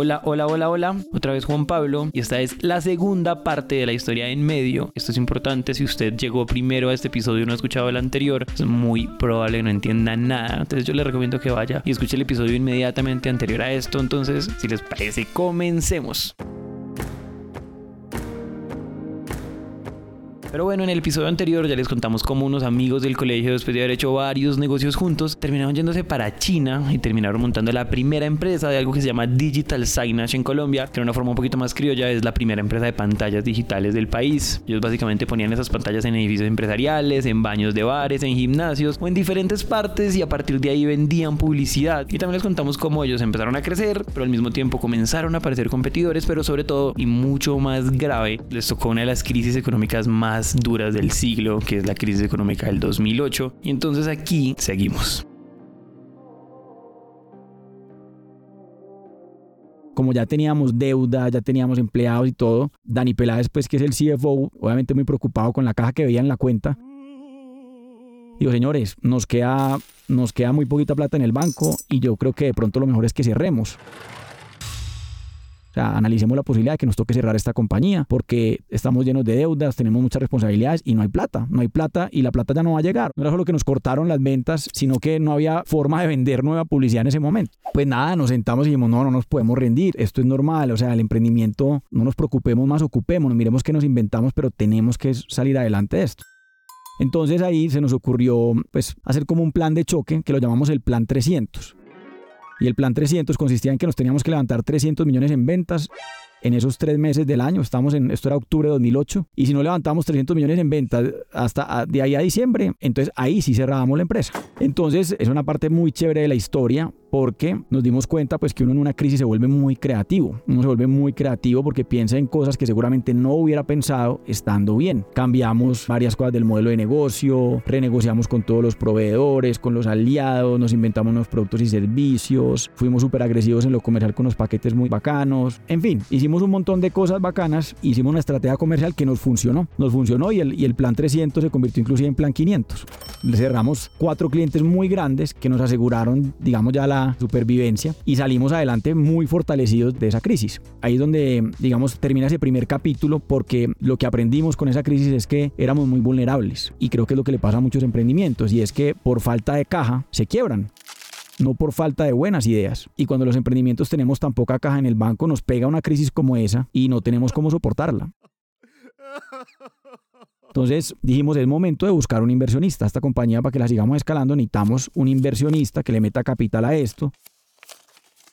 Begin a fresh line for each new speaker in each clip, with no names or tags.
Hola, hola, hola, hola. Otra vez Juan Pablo. Y esta es la segunda parte de la historia en medio. Esto es importante. Si usted llegó primero a este episodio y no ha escuchado el anterior, es muy probable que no entienda nada. Entonces yo le recomiendo que vaya y escuche el episodio inmediatamente anterior a esto. Entonces, si les parece, comencemos. Pero bueno, en el episodio anterior ya les contamos cómo unos amigos del colegio, después de haber hecho varios negocios juntos, terminaron yéndose para China y terminaron montando la primera empresa de algo que se llama Digital Signage en Colombia, que de una forma un poquito más criolla es la primera empresa de pantallas digitales del país. Ellos básicamente ponían esas pantallas en edificios empresariales, en baños de bares, en gimnasios o en diferentes partes y a partir de ahí vendían publicidad. Y también les contamos cómo ellos empezaron a crecer, pero al mismo tiempo comenzaron a aparecer competidores, pero sobre todo y mucho más grave, les tocó una de las crisis económicas más duras del siglo, que es la crisis económica del 2008. Y entonces aquí seguimos.
como ya teníamos deuda, ya teníamos empleados y todo, Dani Peláez, pues que es el CFO, obviamente muy preocupado con la caja que veía en la cuenta. Digo, señores, nos queda, nos queda muy poquita plata en el banco y yo creo que de pronto lo mejor es que cerremos analicemos la posibilidad de que nos toque cerrar esta compañía porque estamos llenos de deudas, tenemos muchas responsabilidades y no hay plata. No hay plata y la plata ya no va a llegar. No era solo que nos cortaron las ventas, sino que no había forma de vender nueva publicidad en ese momento. Pues nada, nos sentamos y dijimos, no, no nos podemos rendir. Esto es normal. O sea, el emprendimiento, no nos preocupemos más, ocupémonos, miremos qué nos inventamos, pero tenemos que salir adelante de esto. Entonces ahí se nos ocurrió pues hacer como un plan de choque que lo llamamos el plan 300. Y el plan 300 consistía en que nos teníamos que levantar 300 millones en ventas en esos tres meses del año. Estamos en, esto era octubre de 2008. Y si no levantamos 300 millones en ventas hasta de ahí a diciembre, entonces ahí sí cerrábamos la empresa. Entonces es una parte muy chévere de la historia porque nos dimos cuenta pues que uno en una crisis se vuelve muy creativo. Uno se vuelve muy creativo porque piensa en cosas que seguramente no hubiera pensado estando bien. Cambiamos varias cosas del modelo de negocio, renegociamos con todos los proveedores, con los aliados, nos inventamos unos productos y servicios, fuimos súper agresivos en lo comercial con los paquetes muy bacanos. En fin, hicimos un montón de cosas bacanas, hicimos una estrategia comercial que nos funcionó. Nos funcionó y el, y el plan 300 se convirtió inclusive en plan 500. Le cerramos cuatro clientes muy grandes que nos aseguraron, digamos, ya la supervivencia y salimos adelante muy fortalecidos de esa crisis. Ahí es donde, digamos, termina ese primer capítulo porque lo que aprendimos con esa crisis es que éramos muy vulnerables y creo que es lo que le pasa a muchos emprendimientos y es que por falta de caja se quiebran no por falta de buenas ideas. Y cuando los emprendimientos tenemos tan poca caja en el banco, nos pega una crisis como esa y no tenemos cómo soportarla. Entonces dijimos, es momento de buscar un inversionista. Esta compañía, para que la sigamos escalando, necesitamos un inversionista que le meta capital a esto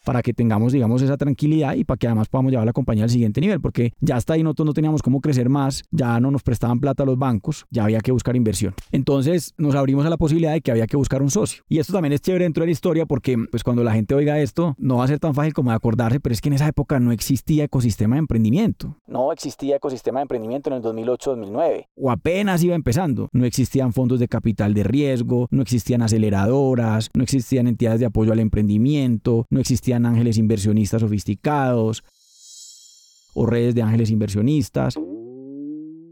para que tengamos, digamos, esa tranquilidad y para que además podamos llevar la compañía al siguiente nivel, porque ya hasta ahí nosotros no teníamos cómo crecer más, ya no nos prestaban plata a los bancos, ya había que buscar inversión. Entonces nos abrimos a la posibilidad de que había que buscar un socio. Y esto también es chévere dentro de la historia porque pues cuando la gente oiga esto no va a ser tan fácil como de acordarse, pero es que en esa época no existía ecosistema de emprendimiento.
No existía ecosistema de emprendimiento en el 2008-2009.
O apenas iba empezando. No existían fondos de capital de riesgo, no existían aceleradoras, no existían entidades de apoyo al emprendimiento, no existían ángeles inversionistas sofisticados o redes de ángeles inversionistas.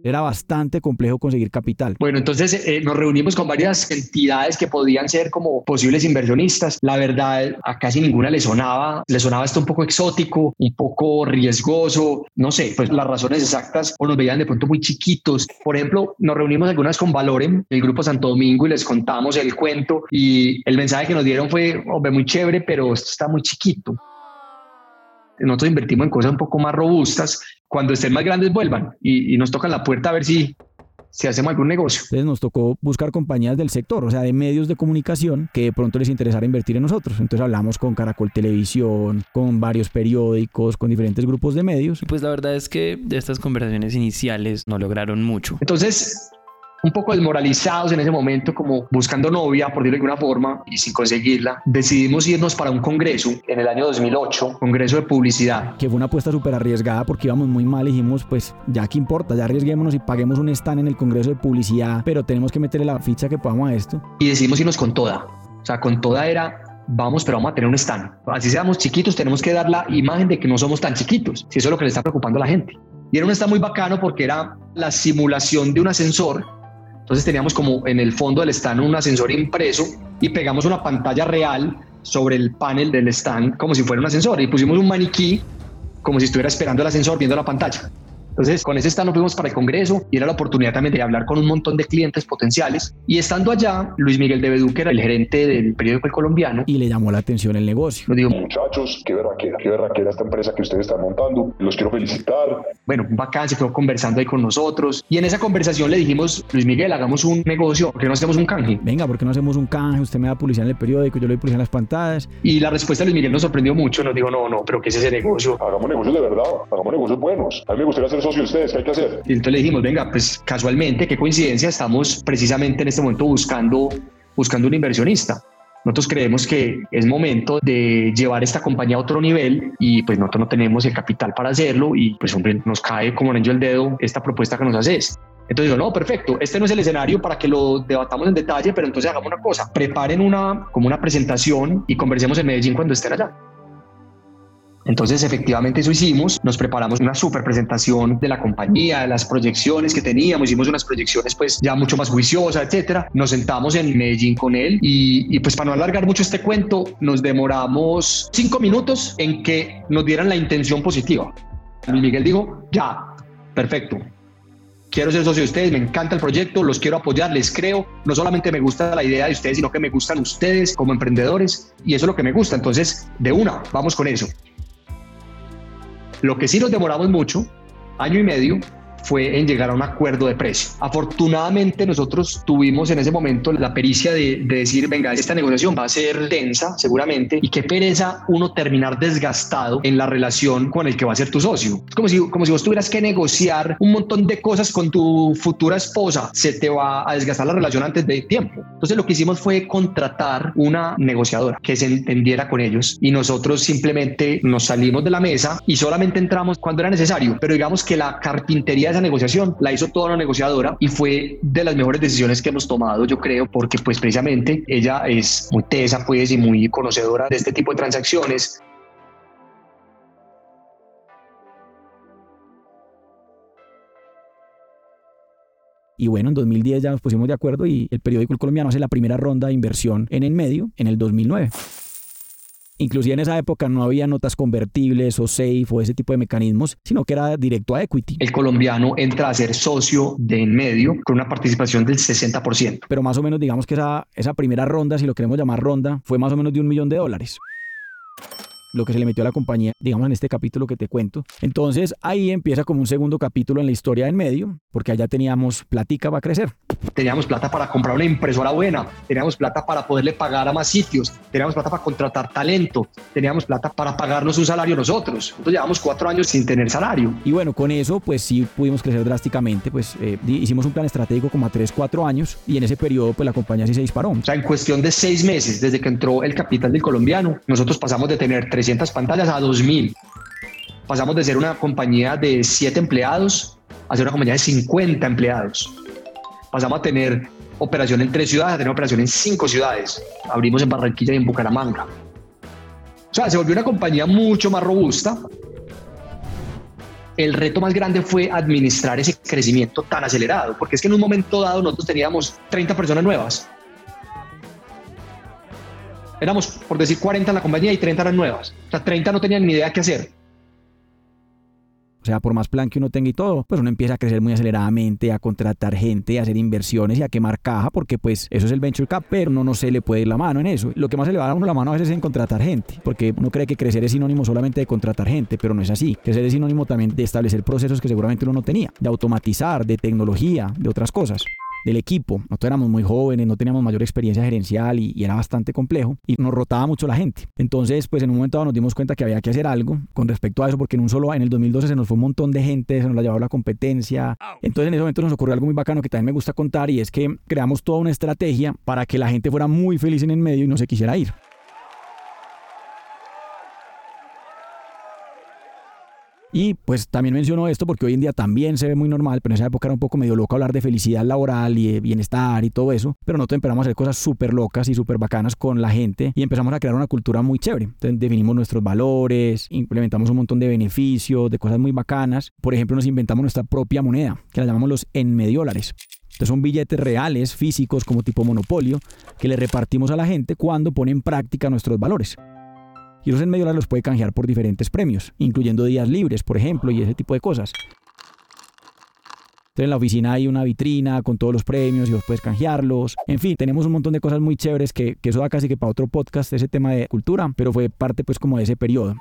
Era bastante complejo conseguir capital.
Bueno, entonces eh, nos reunimos con varias entidades que podían ser como posibles inversionistas. La verdad, a casi ninguna le sonaba, le sonaba esto un poco exótico, un poco riesgoso, no sé, pues las razones exactas o nos veían de pronto muy chiquitos. Por ejemplo, nos reunimos algunas con Valorem, el grupo Santo Domingo, y les contamos el cuento y el mensaje que nos dieron fue, hombre, muy chévere, pero esto está muy chiquito nosotros invertimos en cosas un poco más robustas, cuando estén más grandes vuelvan y, nos tocan la puerta a ver si, si hacemos algún negocio.
Entonces nos tocó buscar compañías del sector, o sea, de medios de comunicación que de pronto les interesara invertir en nosotros. Entonces hablamos con Caracol Televisión, con varios periódicos, con diferentes grupos de medios.
Pues la verdad es que de estas conversaciones iniciales no lograron mucho.
Entonces un poco desmoralizados en ese momento, como buscando novia, por decirlo de alguna forma, y sin conseguirla, decidimos irnos para un congreso en el año 2008, congreso de publicidad.
Que fue una apuesta súper arriesgada porque íbamos muy mal y dijimos, pues ya que importa, ya arriesguémonos y paguemos un stand en el congreso de publicidad, pero tenemos que meterle la ficha que podamos a esto.
Y decidimos irnos con toda. O sea, con toda era vamos, pero vamos a tener un stand. Así seamos chiquitos, tenemos que dar la imagen de que no somos tan chiquitos, si eso es lo que le está preocupando a la gente. Y era un stand muy bacano porque era la simulación de un ascensor entonces teníamos como en el fondo del stand un ascensor impreso y pegamos una pantalla real sobre el panel del stand como si fuera un ascensor y pusimos un maniquí como si estuviera esperando el ascensor viendo la pantalla. Entonces, con ese stand nos fuimos para el Congreso y era la oportunidad también de hablar con un montón de clientes potenciales. Y estando allá, Luis Miguel de Bedú, que era el gerente del periódico El Colombiano,
y le llamó la atención el negocio.
Nos dijo, muchachos, qué verraquera, qué verraquera esta empresa que ustedes están montando, los quiero felicitar.
Bueno, bacán, se quedó conversando ahí con nosotros. Y en esa conversación le dijimos, Luis Miguel, hagamos un negocio, ¿por qué no hacemos un canje?
Venga, ¿por qué no hacemos un canje? Usted me da publicidad en el periódico, yo le doy publicidad en las pantallas.
Y la respuesta de Luis Miguel nos sorprendió mucho, nos dijo, no, no, pero ¿qué es ese negocio?
Hagamos negocios de verdad, hagamos negocios buenos. A mí me gustaría ser socio de ustedes, ¿qué hay que hacer?
Y entonces le dijimos, venga, pues casualmente, qué coincidencia, estamos precisamente en este momento buscando, buscando un inversionista. Nosotros creemos que es momento de llevar esta compañía a otro nivel y pues nosotros no tenemos el capital para hacerlo y pues hombre, nos cae como anillo el dedo esta propuesta que nos haces. Entonces digo, no, perfecto, este no es el escenario para que lo debatamos en detalle, pero entonces hagamos una cosa, preparen una, como una presentación y conversemos en Medellín cuando estén allá. Entonces, efectivamente, eso hicimos. Nos preparamos una super presentación de la compañía, de las proyecciones que teníamos. Hicimos unas proyecciones, pues, ya mucho más juiciosas, etcétera. Nos sentamos en Medellín con él y, y, pues, para no alargar mucho este cuento, nos demoramos cinco minutos en que nos dieran la intención positiva. Miguel dijo, ya, perfecto. Quiero ser socio de ustedes, me encanta el proyecto, los quiero apoyar, les creo. No solamente me gusta la idea de ustedes, sino que me gustan ustedes como emprendedores y eso es lo que me gusta. Entonces, de una, vamos con eso. Lo que sí nos demoramos mucho, año y medio, fue en llegar a un acuerdo de precio. Afortunadamente nosotros tuvimos en ese momento la pericia de, de, decir, venga, esta negociación va a ser densa seguramente y qué pereza uno terminar desgastado en la relación con el que va a ser tu socio. Es como si, como si vos tuvieras que negociar un montón de cosas con tu futura esposa, se te va a desgastar la relación antes de tiempo. Entonces lo que hicimos fue contratar una negociadora que se entendiera con ellos y nosotros simplemente nos salimos de la mesa y solamente entramos cuando era necesario, pero digamos que la carpintería esa negociación la hizo toda una negociadora y fue de las mejores decisiones que hemos tomado, yo creo, porque pues precisamente ella es muy tesa pues y muy conocedora de este tipo de transacciones.
Y bueno, en 2010 ya nos pusimos de acuerdo y el periódico El Colombiano hace la primera ronda de inversión en el medio en el 2009. Inclusive en esa época no había notas convertibles o safe o ese tipo de mecanismos, sino que era directo a equity.
El colombiano entra a ser socio de en medio con una participación del 60%.
Pero más o menos digamos que esa, esa primera ronda, si lo queremos llamar ronda, fue más o menos de un millón de dólares lo que se le metió a la compañía, digamos en este capítulo que te cuento. Entonces ahí empieza como un segundo capítulo en la historia en medio, porque allá teníamos platica va a crecer.
Teníamos plata para comprar una impresora buena, teníamos plata para poderle pagar a más sitios, teníamos plata para contratar talento, teníamos plata para pagarnos un salario nosotros. Entonces llevamos cuatro años sin tener salario.
Y bueno, con eso pues sí pudimos crecer drásticamente, pues eh, hicimos un plan estratégico como a tres, cuatro años y en ese periodo pues la compañía sí se disparó.
O sea, en cuestión de seis meses desde que entró el capital del colombiano, nosotros pasamos de tener 300 pantallas a 2000. Pasamos de ser una compañía de 7 empleados a ser una compañía de 50 empleados. Pasamos a tener operación en tres ciudades a tener operación en cinco ciudades. Abrimos en Barranquilla y en Bucaramanga. O sea, se volvió una compañía mucho más robusta. El reto más grande fue administrar ese crecimiento tan acelerado, porque es que en un momento dado nosotros teníamos 30 personas nuevas éramos, por decir, 40 en la compañía y 30 eran nuevas. O sea, 30 no tenían ni idea qué hacer.
O sea, por más plan que uno tenga y todo, pues uno empieza a crecer muy aceleradamente, a contratar gente, a hacer inversiones y a quemar caja, porque pues eso es el venture cap, pero uno no se le puede ir la mano en eso. Lo que más se le va a uno la mano a veces es en contratar gente, porque uno cree que crecer es sinónimo solamente de contratar gente, pero no es así. Crecer es sinónimo también de establecer procesos que seguramente uno no tenía, de automatizar, de tecnología, de otras cosas del equipo. Nosotros éramos muy jóvenes, no teníamos mayor experiencia gerencial y, era bastante complejo y nos rotaba mucho la gente. Entonces, pues en un momento dado nos dimos cuenta que había que hacer algo con respecto a eso porque en un solo, en el 2012 se nos fue un montón de gente, se nos la llevaba la competencia. Entonces en ese momento nos ocurrió algo muy bacano que también me gusta contar y es que creamos toda una estrategia para que la gente fuera muy feliz en el medio y no se quisiera ir. Y pues también menciono esto porque hoy en día también se ve muy normal, pero en esa época era un poco medio loco hablar de felicidad laboral y bienestar y todo eso, pero nosotros empezamos a hacer cosas súper locas y súper bacanas con la gente y empezamos a crear una cultura muy chévere. Entonces definimos nuestros valores, implementamos un montón de beneficios, de cosas muy bacanas. Por ejemplo, nos inventamos nuestra propia moneda, que la llamamos los en dólares Entonces son billetes reales, físicos, como tipo monopolio, que le repartimos a la gente cuando pone en práctica nuestros valores. Y esos en medio los puede canjear por diferentes premios, incluyendo días libres, por ejemplo, y ese tipo de cosas. Entonces en la oficina hay una vitrina con todos los premios y vos puedes canjearlos. En fin, tenemos un montón de cosas muy chéveres que, que eso da casi que para otro podcast, ese tema de cultura, pero fue parte pues como de ese periodo.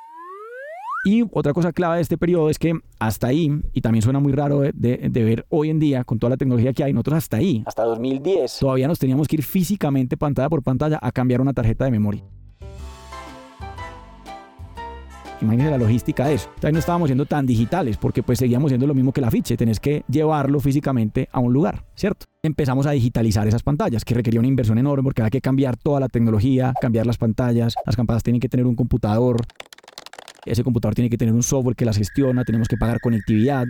Y otra cosa clave de este periodo es que hasta ahí, y también suena muy raro de, de, de, ver hoy en día con toda la tecnología que hay, nosotros hasta ahí.
Hasta 2010.
Todavía nos teníamos que ir físicamente pantalla por pantalla a cambiar una tarjeta de memoria. Imagínense la logística de eso. Entonces no estábamos siendo tan digitales porque pues seguíamos siendo lo mismo que el afiche. Tenés que llevarlo físicamente a un lugar, ¿cierto? Empezamos a digitalizar esas pantallas que requería una inversión enorme porque había que cambiar toda la tecnología, cambiar las pantallas. Las campanas tienen que tener un computador. Ese computador tiene que tener un software que las gestiona. Tenemos que pagar conectividad.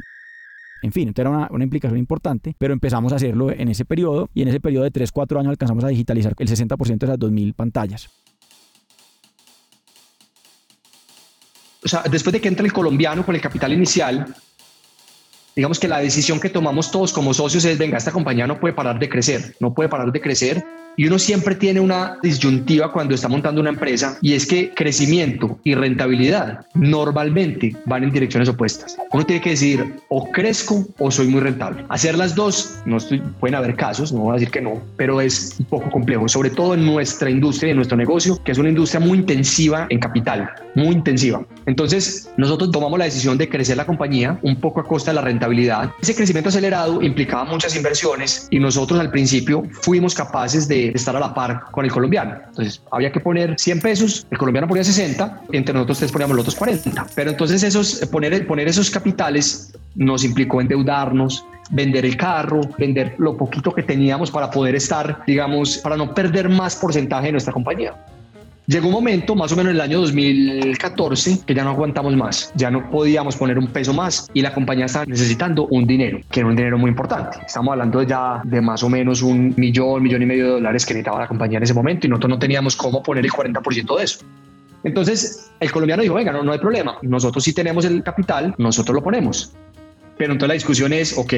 En fin, entonces era una, una, implicación importante, pero empezamos a hacerlo en ese periodo y en ese periodo de 3, 4 años alcanzamos a digitalizar el 60% de esas 2.000 pantallas.
O sea, después de que entra el colombiano con el capital inicial, digamos que la decisión que tomamos todos como socios es, venga, esta compañía no puede parar de crecer, no puede parar de crecer y uno siempre tiene una disyuntiva cuando está montando una empresa y es que crecimiento y rentabilidad normalmente van en direcciones opuestas. Uno tiene que decidir o crezco o soy muy rentable. Hacer las dos, no estoy, pueden haber casos, no voy a decir que no, pero es un poco complejo, sobre todo en nuestra industria en nuestro negocio, que es una industria muy intensiva en capital, muy intensiva. Entonces, nosotros tomamos la decisión de crecer la compañía un poco a costa de la rentabilidad. Ese crecimiento acelerado implicaba muchas inversiones y nosotros al principio fuimos capaces de estar a la par con el colombiano. Entonces había que poner 100 pesos, el colombiano ponía 60, entre nosotros tres poníamos los otros 40. Pero entonces esos, poner, poner esos capitales nos implicó endeudarnos, vender el carro, vender lo poquito que teníamos para poder estar, digamos, para no perder más porcentaje de nuestra compañía. Llegó un momento, más o menos en el año 2014, que ya no aguantamos más, ya no podíamos poner un peso más y la compañía estaba necesitando un dinero, que era un dinero muy importante. Estamos hablando ya de más o menos un millón, millón y medio de dólares que necesitaba la compañía en ese momento y nosotros no teníamos cómo poner el 40% de eso. Entonces el colombiano dijo, venga, no, no hay problema, nosotros sí tenemos el capital, nosotros lo ponemos. Pero entonces la discusión es, ok,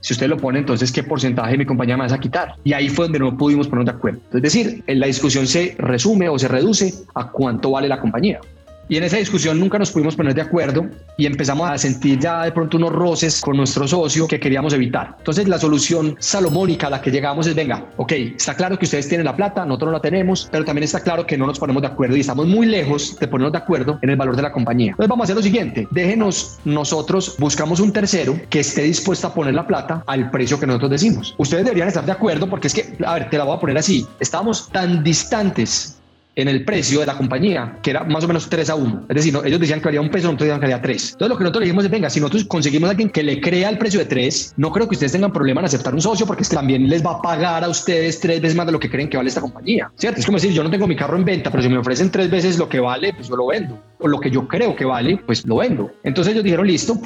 si usted lo pone, entonces qué porcentaje de mi compañía me vas a quitar. Y ahí fue donde no pudimos ponernos de acuerdo. Es decir, la discusión se resume o se reduce a cuánto vale la compañía. Y en esa discusión nunca nos pudimos poner de acuerdo y empezamos a sentir ya de pronto unos roces con nuestro socio que queríamos evitar. Entonces la solución salomónica a la que llegamos es, venga, ok, está claro que ustedes tienen la plata, nosotros no la tenemos, pero también está claro que no nos ponemos de acuerdo y estamos muy lejos de ponernos de acuerdo en el valor de la compañía. Entonces vamos a hacer lo siguiente, déjenos nosotros, buscamos un tercero que esté dispuesto a poner la plata al precio que nosotros decimos. Ustedes deberían estar de acuerdo porque es que, a ver, te la voy a poner así, estamos tan distantes en el precio de la compañía, que era más o menos 3 a 1. Es decir, ellos decían que valía un peso, nosotros decían que valía 3. Entonces lo que nosotros dijimos es, venga, si nosotros conseguimos a alguien que le crea el precio de 3, no creo que ustedes tengan problema en aceptar un socio porque también les va a pagar a ustedes tres veces más de lo que creen que vale esta compañía. ¿Cierto? Es como decir, yo no tengo mi carro en venta, pero si me ofrecen tres veces lo que vale, pues yo lo vendo. O lo que yo creo que vale, pues lo vendo. Entonces ellos dijeron, listo,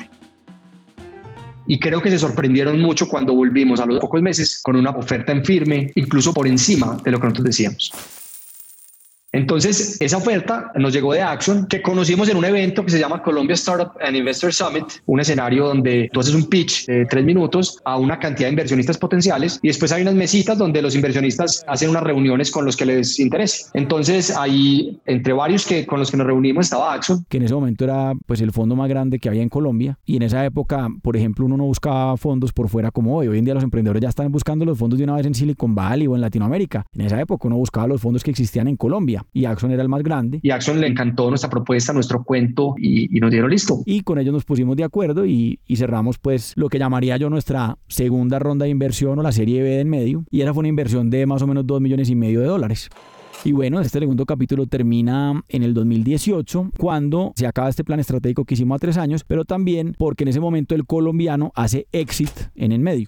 y creo que se sorprendieron mucho cuando volvimos a los pocos meses con una oferta en firme, incluso por encima de lo que nosotros decíamos. Entonces, esa oferta nos llegó de Action, que conocimos en un evento que se llama Colombia Startup and Investor Summit, un escenario donde tú haces un pitch de tres minutos a una cantidad de inversionistas potenciales y después hay unas mesitas donde los inversionistas hacen unas reuniones con los que les interese. Entonces, ahí, entre varios que con los que nos reunimos, estaba Action.
Que en ese momento era pues el fondo más grande que había en Colombia y en esa época, por ejemplo, uno no buscaba fondos por fuera como hoy. Hoy en día los emprendedores ya están buscando los fondos de una vez en Silicon Valley o en Latinoamérica. En esa época uno buscaba los fondos que existían en Colombia y Axon era el más grande.
Y Axon le encantó nuestra propuesta, nuestro cuento y, y nos dieron listo.
Y con ellos nos pusimos de acuerdo y, y, cerramos pues lo que llamaría yo nuestra segunda ronda de inversión o la serie B de en medio. Y esa fue una inversión de más o menos 2 millones y medio de dólares. Y bueno, este segundo capítulo termina en el 2018, cuando se acaba este plan estratégico que hicimos a tres años, pero también porque en ese momento el colombiano hace exit en el medio.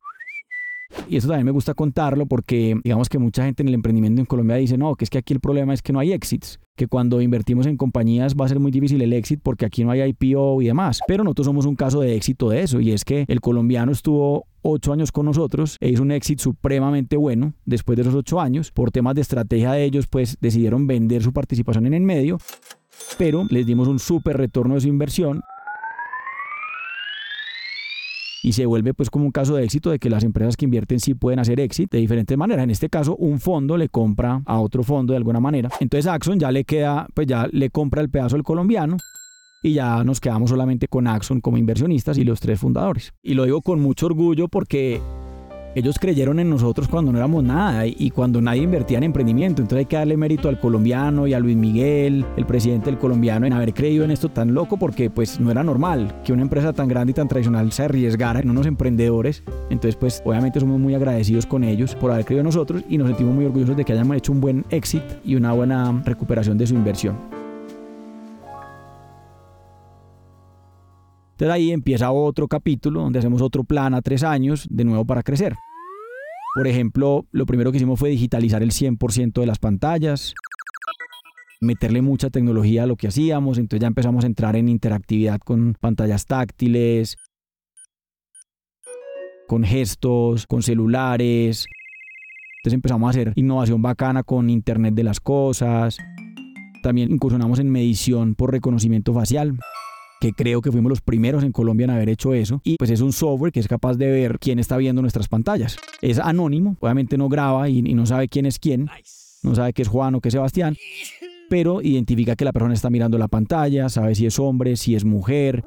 Y eso también me gusta contarlo porque digamos que mucha gente en el emprendimiento en Colombia dice, no, que es que aquí el problema es que no hay exits, que cuando invertimos en compañías va a ser muy difícil el exit porque aquí no hay IPO y demás. Pero nosotros somos un caso de éxito de eso y es que el colombiano estuvo ocho años con nosotros e hizo un exit supremamente bueno después de esos ocho años. Por temas de estrategia de ellos, pues decidieron vender su participación en el medio, pero les dimos un súper retorno de su inversión y se vuelve pues como un caso de éxito de que las empresas que invierten sí pueden hacer éxito de diferentes maneras. En este caso, un fondo le compra a otro fondo de alguna manera. Entonces Axon ya le queda, pues ya le compra el pedazo del colombiano y ya nos quedamos solamente con Axon como inversionistas y los tres fundadores. Y lo digo con mucho orgullo porque ellos creyeron en nosotros cuando no éramos nada y cuando nadie invertía en emprendimiento. Entonces hay que darle mérito al colombiano y a Luis Miguel, el presidente del colombiano, en haber creído en esto tan loco porque pues no era normal que una empresa tan grande y tan tradicional se arriesgara en unos emprendedores. Entonces pues obviamente somos muy agradecidos con ellos por haber creído en nosotros y nos sentimos muy orgullosos de que hayamos hecho un buen exit y una buena recuperación de su inversión. Entonces ahí empieza otro capítulo donde hacemos otro plan a tres años de nuevo para crecer. Por ejemplo, lo primero que hicimos fue digitalizar el 100% de las pantallas, meterle mucha tecnología a lo que hacíamos, entonces ya empezamos a entrar en interactividad con pantallas táctiles, con gestos, con celulares. Entonces empezamos a hacer innovación bacana con Internet de las Cosas. También incursionamos en medición por reconocimiento facial que creo que fuimos los primeros en Colombia en haber hecho eso. Y pues es un software que es capaz de ver quién está viendo nuestras pantallas. Es anónimo, obviamente no graba y, no sabe quién es quién, no sabe que es Juan o que es Sebastián, pero identifica que la persona está mirando la pantalla, sabe si es hombre, si es mujer,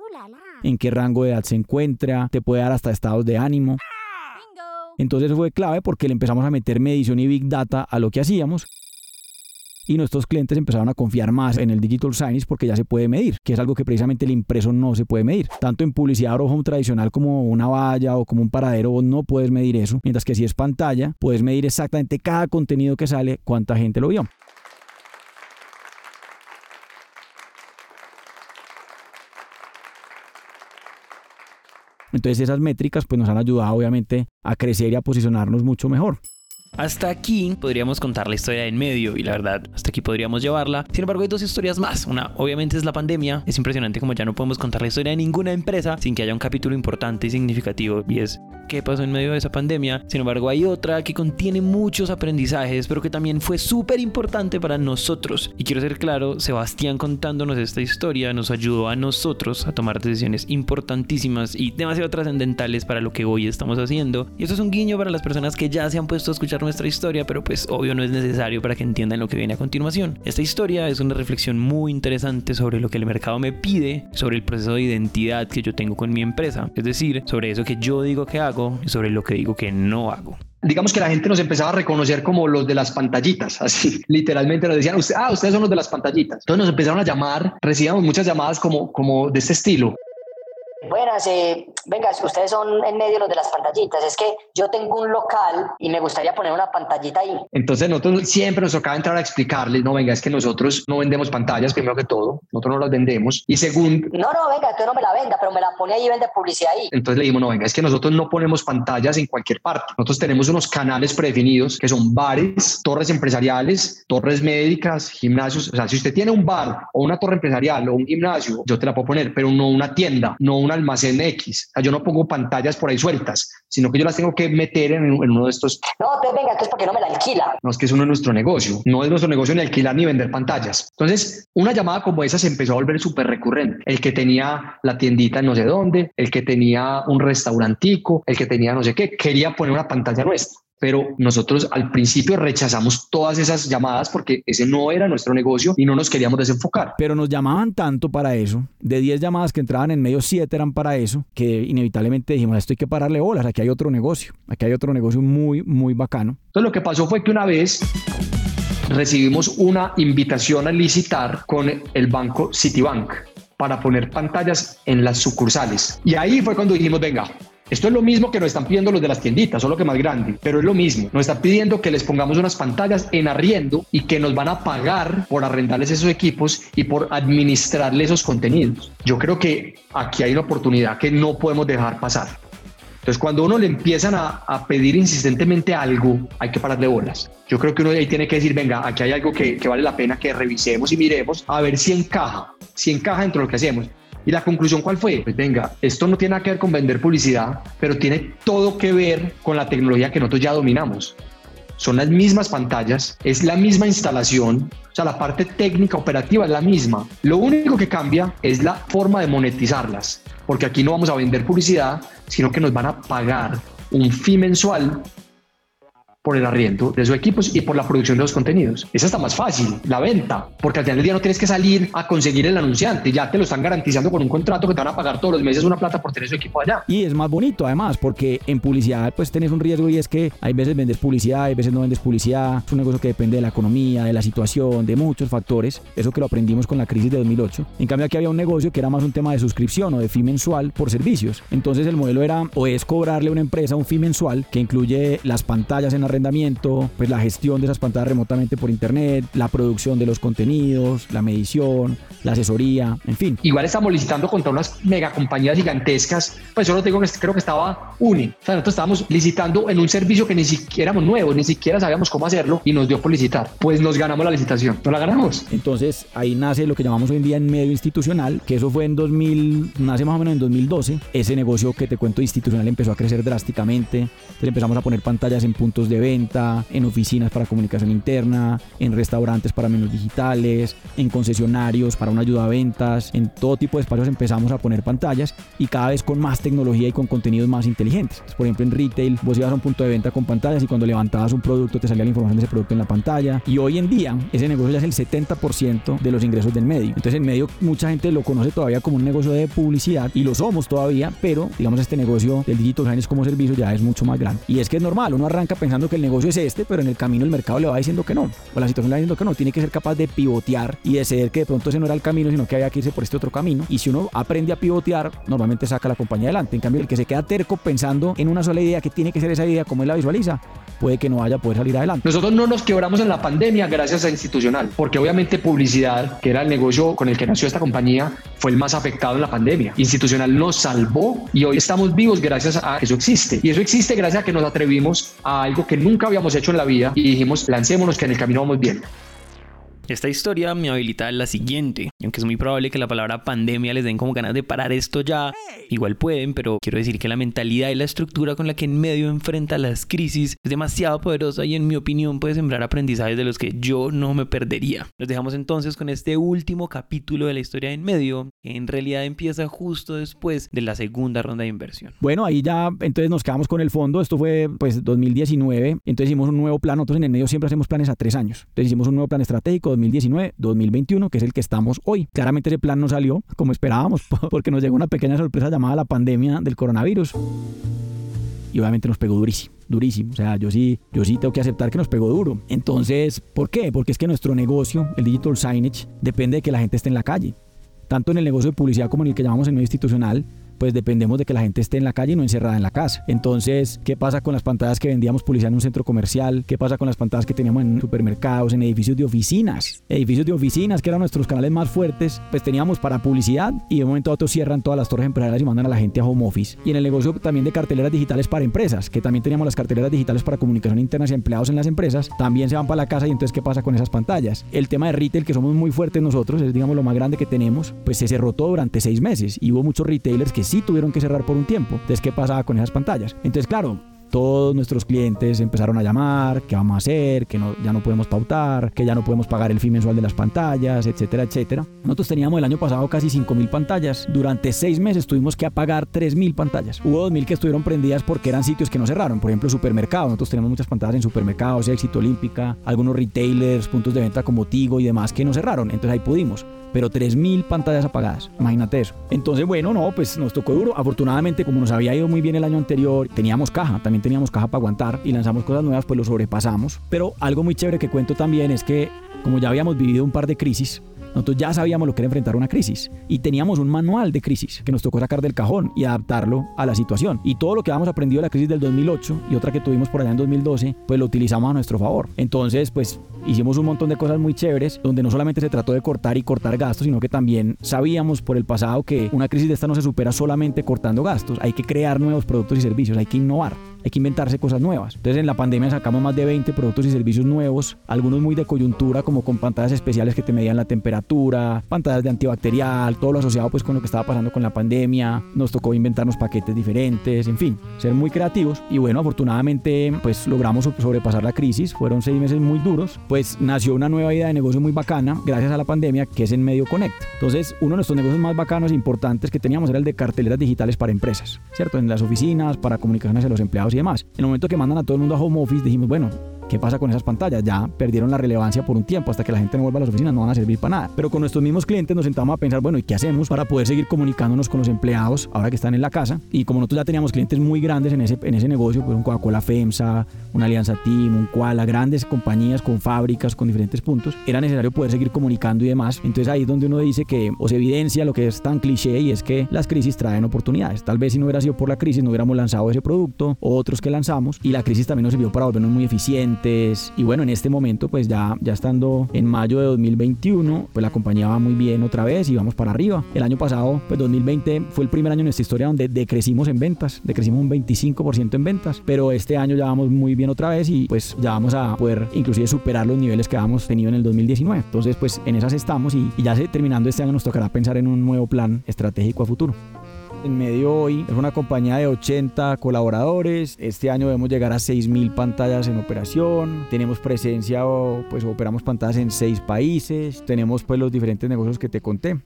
en qué rango de edad se encuentra, te puede dar hasta estados de ánimo. Entonces eso fue clave porque le empezamos a meter medición y big data a lo que hacíamos y nuestros clientes empezaron a confiar más en el digital signage porque ya se puede medir, que es algo que precisamente el impreso no se puede medir. Tanto en publicidad o home tradicional como una valla o como un paradero vos no puedes medir eso, mientras que si es pantalla puedes medir exactamente cada contenido que sale, cuánta gente lo vio. Entonces esas métricas pues nos han ayudado obviamente a crecer y a posicionarnos mucho mejor.
Hasta aquí podríamos contar la historia en medio y la verdad, hasta aquí podríamos llevarla. Sin embargo, hay dos historias más. Una, obviamente, es la pandemia. Es impresionante como ya no podemos contar la historia de ninguna empresa sin que haya un capítulo importante y significativo. Y es qué pasó en medio de esa pandemia. Sin embargo, hay otra que contiene muchos aprendizajes, pero que también fue súper importante para nosotros. Y quiero ser claro, Sebastián contándonos esta historia nos ayudó a nosotros a tomar decisiones importantísimas y demasiado trascendentales para lo que hoy estamos haciendo. Y esto es un guiño para las personas que ya se han puesto a escuchar nuestra historia, pero pues obvio no es necesario para que entiendan lo que viene a continuación. Esta historia es una reflexión muy interesante sobre lo que el mercado me pide, sobre el proceso de identidad que yo tengo con mi empresa, es decir, sobre eso que yo digo que hago y sobre lo que digo que no hago
digamos que la gente nos empezaba a reconocer como los de las pantallitas, así literalmente nos decían, ah, ustedes son los de las pantallitas. Entonces nos empezaron a llamar, recibíamos muchas llamadas como, como de este estilo.
Buenas, eh, venga, ustedes son en medio los de las pantallitas. Es que yo tengo un local y me gustaría poner una pantallita ahí.
Entonces nosotros siempre nos tocaba entrar a explicarles, no, venga, es que nosotros no vendemos pantallas, primero que todo, nosotros no las vendemos. Y segundo...
No, no, venga, tú no me la venda, pero me la pone ahí y vende publicidad ahí.
Entonces le dijimos, no, venga, es que nosotros no ponemos pantallas en cualquier parte. Nosotros tenemos unos canales predefinidos que son bares, torres empresariales, torres médicas, gimnasios. O sea, si usted tiene un bar o una torre empresarial o un gimnasio, yo te la puedo poner, pero no una tienda, no una almacén X. O sea, yo no pongo pantallas por ahí sueltas, sino que yo las tengo que meter en, uno de estos.
No, entonces venga, entonces ¿por qué no me la alquila?
No, es que eso no es nuestro negocio. No es nuestro negocio ni alquilar ni vender pantallas. Entonces, una llamada como esa se empezó a volver súper recurrente. El que tenía la tiendita en no sé dónde, el que tenía un restaurantico, el que tenía no sé qué, quería poner una pantalla nuestra pero nosotros al principio rechazamos todas esas llamadas porque ese no era nuestro negocio y no nos queríamos desenfocar.
Pero nos llamaban tanto para eso, de 10 llamadas que entraban en medio, 7 eran para eso, que inevitablemente dijimos, esto hay que pararle bolas, aquí hay otro negocio, aquí hay otro negocio muy, muy bacano.
Entonces lo que pasó fue que una vez recibimos una invitación a licitar con el banco Citibank para poner pantallas en las sucursales. Y ahí fue cuando dijimos, venga, esto es lo mismo que nos están pidiendo los de las tienditas, solo que más grande, pero es lo mismo. Nos están pidiendo que les pongamos unas pantallas en arriendo y que nos van a pagar por arrendarles esos equipos y por administrarles esos contenidos. Yo creo que aquí hay una oportunidad que no podemos dejar pasar. Entonces, cuando uno le empiezan a, pedir insistentemente algo, hay que pararle bolas. Yo creo que uno ahí tiene que decir, venga, aquí hay algo que, que vale la pena que revisemos y miremos a ver si encaja, si encaja dentro de lo que hacemos. ¿Y la conclusión cuál fue? Pues venga, esto no tiene nada que ver con vender publicidad, pero tiene todo que ver con la tecnología que nosotros ya dominamos. son las mismas pantallas, es la misma instalación, o sea, la parte técnica operativa es la misma. Lo único que cambia es la forma de monetizarlas, porque aquí no vamos a vender publicidad, sino que nos van a pagar un fee mensual por el arriendo de sus equipos y por la producción de los contenidos. Esa está más fácil, la venta, porque al final del día no tienes que salir a conseguir el anunciante, ya te lo están garantizando con un contrato que te van a pagar todos los meses una plata por tener su equipo allá.
Y es más bonito además, porque en publicidad pues tenés un riesgo y es que hay veces vendes publicidad, hay veces no vendes publicidad, es un negocio que depende de la economía, de la situación, de muchos factores, eso que lo aprendimos con la crisis de 2008. En cambio aquí había un negocio que era más un tema de suscripción o de fee mensual por servicios. Entonces el modelo era o es cobrarle a una empresa un fee mensual que incluye las pantallas en arrendamiento, pues la gestión de esas pantallas remotamente por internet, la producción de los contenidos, la medición, la asesoría, en fin.
Igual estamos licitando contra unas mega compañías gigantescas, pues solo tengo que creo que estaba UNI. O sea, nosotros estábamos licitando en un servicio que ni siquiera éramos nuevos, ni siquiera sabíamos cómo hacerlo y nos dio por licitar. Pues nos ganamos la licitación, no la ganamos.
Entonces ahí nace lo que llamamos hoy en día en medio institucional, que eso fue en 2000, nace más o menos en 2012. Ese negocio que te cuento institucional empezó a crecer drásticamente. Entonces empezamos a poner pantallas en puntos de venta, en oficinas para comunicación interna, en restaurantes para menús digitales, en concesionarios para una ayuda a ventas, en todo tipo de espacios empezamos a poner pantallas y cada vez con más tecnología y con contenidos más inteligentes. Entonces, por ejemplo, en retail, vos ibas a un punto de venta con pantallas y cuando levantabas un producto te salía la información de ese producto en la pantalla. Y hoy en día ese negocio ya es el 70% de los ingresos del medio. Entonces, el medio mucha gente lo conoce todavía como un negocio de publicidad y lo somos todavía, pero digamos este negocio del digital signage como servicio ya es mucho más grande. Y es que es normal, uno arranca pensando que el negocio es este, pero en el camino el mercado le va diciendo que no, o la situación le va diciendo que no, tiene que ser capaz de pivotear y de ceder que de pronto ese no era el camino, sino que había que irse por este otro camino. Y si uno aprende a pivotear, normalmente saca la compañía adelante. En cambio, el que se queda terco pensando en una sola idea que tiene que ser esa idea como él la visualiza, puede que no vaya a poder salir adelante.
Nosotros no nos quebramos en la pandemia gracias a institucional, porque obviamente publicidad, que era el negocio con el que nació esta compañía, fue el más afectado en la pandemia. Institucional nos salvó y hoy estamos vivos gracias a que eso existe. Y eso existe gracias a que nos atrevimos a algo que nunca habíamos hecho en la vida y dijimos, lancémonos que en el camino vamos bien.
Esta historia me habilita la siguiente. Y aunque es muy probable que la palabra pandemia les den como ganas de parar esto ya, igual pueden, pero quiero decir que la mentalidad y la estructura con la que en medio enfrenta las crisis es demasiado poderosa y en mi opinión puede sembrar aprendizajes de los que yo no me perdería. Nos dejamos entonces con este último capítulo de la historia de en medio, que en realidad empieza justo después de la segunda ronda de inversión.
Bueno, ahí ya entonces nos quedamos con el fondo. Esto fue pues 2019. Entonces hicimos un nuevo plan. Nosotros en el medio siempre hacemos planes a tres años. Entonces hicimos un nuevo plan estratégico 2019-2021, que es el que estamos hoy. Claramente ese plan no salió como esperábamos, porque nos llegó una pequeña sorpresa llamada la pandemia del coronavirus. Y obviamente nos pegó durísimo, durísimo. O sea, yo sí, yo sí tengo que aceptar que nos pegó duro. Entonces, ¿por qué? Porque es que nuestro negocio, el digital signage, depende de que la gente esté en la calle. Tanto en el negocio de publicidad como en el que llamamos el medio institucional, pues dependemos de que la gente esté en la calle y no encerrada en la casa. Entonces, ¿qué pasa con las pantallas que vendíamos publicidad en un centro comercial? ¿Qué pasa con las pantallas que teníamos en supermercados, en edificios de oficinas? Edificios de oficinas, que eran nuestros canales más fuertes, pues teníamos para publicidad y de momento a otro cierran todas las torres empresariales y mandan a la gente a home office. Y en el negocio también de carteleras digitales para empresas, que también teníamos las carteleras digitales para comunicación interna y empleados en las empresas, también se van para la casa y entonces, ¿qué pasa con esas pantallas? El tema de retail, que somos muy fuertes nosotros, es digamos lo más grande que tenemos, pues se cerró todo durante seis meses y hubo muchos retailers que sí tuvieron que cerrar por un tiempo. Entonces, ¿qué pasaba con esas pantallas? Entonces, claro, todos nuestros clientes empezaron a llamar, qué vamos a hacer, que no, ya no podemos pautar, que ya no podemos pagar el fee mensual de las pantallas, etcétera, etcétera. Nosotros teníamos el año pasado casi 5.000 pantallas. Durante seis meses tuvimos que apagar 3.000 pantallas. Hubo 2.000 que estuvieron prendidas porque eran sitios que no cerraron. Por ejemplo, supermercados. Nosotros tenemos muchas pantallas en supermercados, Éxito Olímpica, algunos retailers, puntos de venta como Tigo y demás que no cerraron. Entonces ahí pudimos pero 3.000 pantallas apagadas. Imagínate eso. Entonces, bueno, no, pues nos tocó duro. Afortunadamente, como nos había ido muy bien el año anterior, teníamos caja, también teníamos caja para aguantar y lanzamos cosas nuevas, pues lo sobrepasamos. Pero algo muy chévere que cuento también es que, como ya habíamos vivido un par de crisis, nosotros ya sabíamos lo que era enfrentar una crisis y teníamos un manual de crisis que nos tocó sacar del cajón y adaptarlo a la situación. Y todo lo que habíamos aprendido de la crisis del 2008 y otra que tuvimos por allá en 2012, pues lo utilizamos a nuestro favor. Entonces, pues hicimos un montón de cosas muy chéveres donde no solamente se trató de cortar y cortar gastos, sino que también sabíamos por el pasado que una crisis de esta no se supera solamente cortando gastos, hay que crear nuevos productos y servicios, hay que innovar. Hay que inventarse cosas nuevas. Entonces en la pandemia sacamos más de 20 productos y servicios nuevos, algunos muy de coyuntura como con pantallas especiales que te medían la temperatura, pantallas de antibacterial, todo lo asociado pues con lo que estaba pasando con la pandemia. Nos tocó inventarnos paquetes diferentes, en fin, ser muy creativos y bueno, afortunadamente pues logramos sobrepasar la crisis, fueron seis meses muy duros, pues nació una nueva idea de negocio muy bacana gracias a la pandemia que es en Medio Connect. Entonces uno de nuestros negocios más bacanos e importantes que teníamos era el de carteleras digitales para empresas, ¿cierto? En las oficinas, para comunicaciones hacia los empleados y demás. En el momento que mandan a todo el mundo a home office dijimos, bueno, ¿Qué pasa con esas pantallas? Ya perdieron la relevancia por un tiempo, hasta que la gente no vuelva a las oficinas no van a servir para nada. Pero con nuestros mismos clientes nos sentamos a pensar, bueno, ¿y qué hacemos para poder seguir comunicándonos con los empleados ahora que están en la casa? Y como nosotros ya teníamos clientes muy grandes en ese, en ese negocio, pues un Coca-Cola FEMSA, una Alianza Team, un Koala, grandes compañías con fábricas, con diferentes puntos, era necesario poder seguir comunicando y demás. Entonces ahí es donde uno dice que o se evidencia lo que es tan cliché y es que las crisis traen oportunidades. Tal vez si no hubiera sido por la crisis no hubiéramos lanzado ese producto otros que lanzamos y la crisis también nos sirvió para volvernos muy eficientes y bueno, en este momento, pues ya, ya estando en mayo de 2021, pues la compañía va muy bien otra vez y vamos para arriba. El año pasado, pues 2020 fue el primer año en nuestra historia donde decrecimos en ventas, decrecimos un 25% en ventas, pero este año ya vamos muy bien otra vez y pues ya vamos a poder inclusive superar los niveles que habíamos tenido en el 2019. Entonces, pues en esas estamos y ya terminando este año nos tocará pensar en un nuevo plan estratégico a futuro en medio hoy. Es una compañía de 80 colaboradores. Este año debemos llegar a 6.000 pantallas en operación. Tenemos presencia pues operamos pantallas en 6 países. Tenemos pues los diferentes negocios que te conté.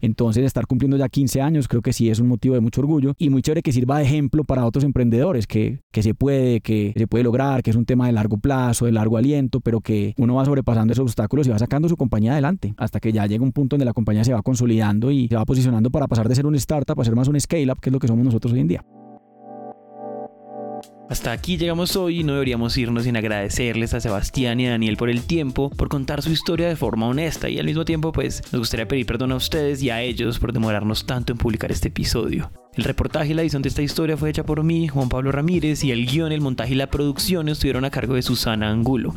Entonces, estar cumpliendo ya 15 años creo que sí es un motivo de mucho orgullo y muy chévere que sirva de ejemplo para otros emprendedores, que, que se puede, que se puede lograr, que es un tema de largo plazo, de largo aliento, pero que uno va sobrepasando esos obstáculos y va sacando su compañía adelante hasta que ya llega un punto donde la compañía se va consolidando y se va posicionando para pasar de ser un startup a ser más un scale-up, que es lo que somos nosotros hoy en día.
Hasta aquí llegamos hoy y no deberíamos irnos sin agradecerles a Sebastián y a Daniel por el tiempo, por contar su historia de forma honesta y al mismo tiempo pues nos gustaría pedir perdón a ustedes y a ellos por demorarnos tanto en publicar este episodio. El reportaje y la edición de esta historia fue hecha por mí, Juan Pablo Ramírez, y el guion, el montaje y la producción estuvieron a cargo de Susana Angulo.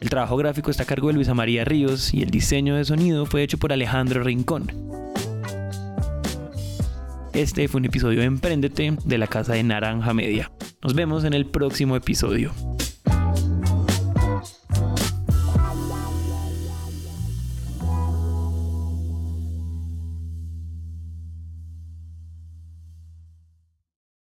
El trabajo gráfico está a cargo de Luisa María Ríos y el diseño de sonido fue hecho por Alejandro Rincón. Este fue un episodio de Emprendete de la Casa de Naranja Media. Nos vemos en el próximo episodio.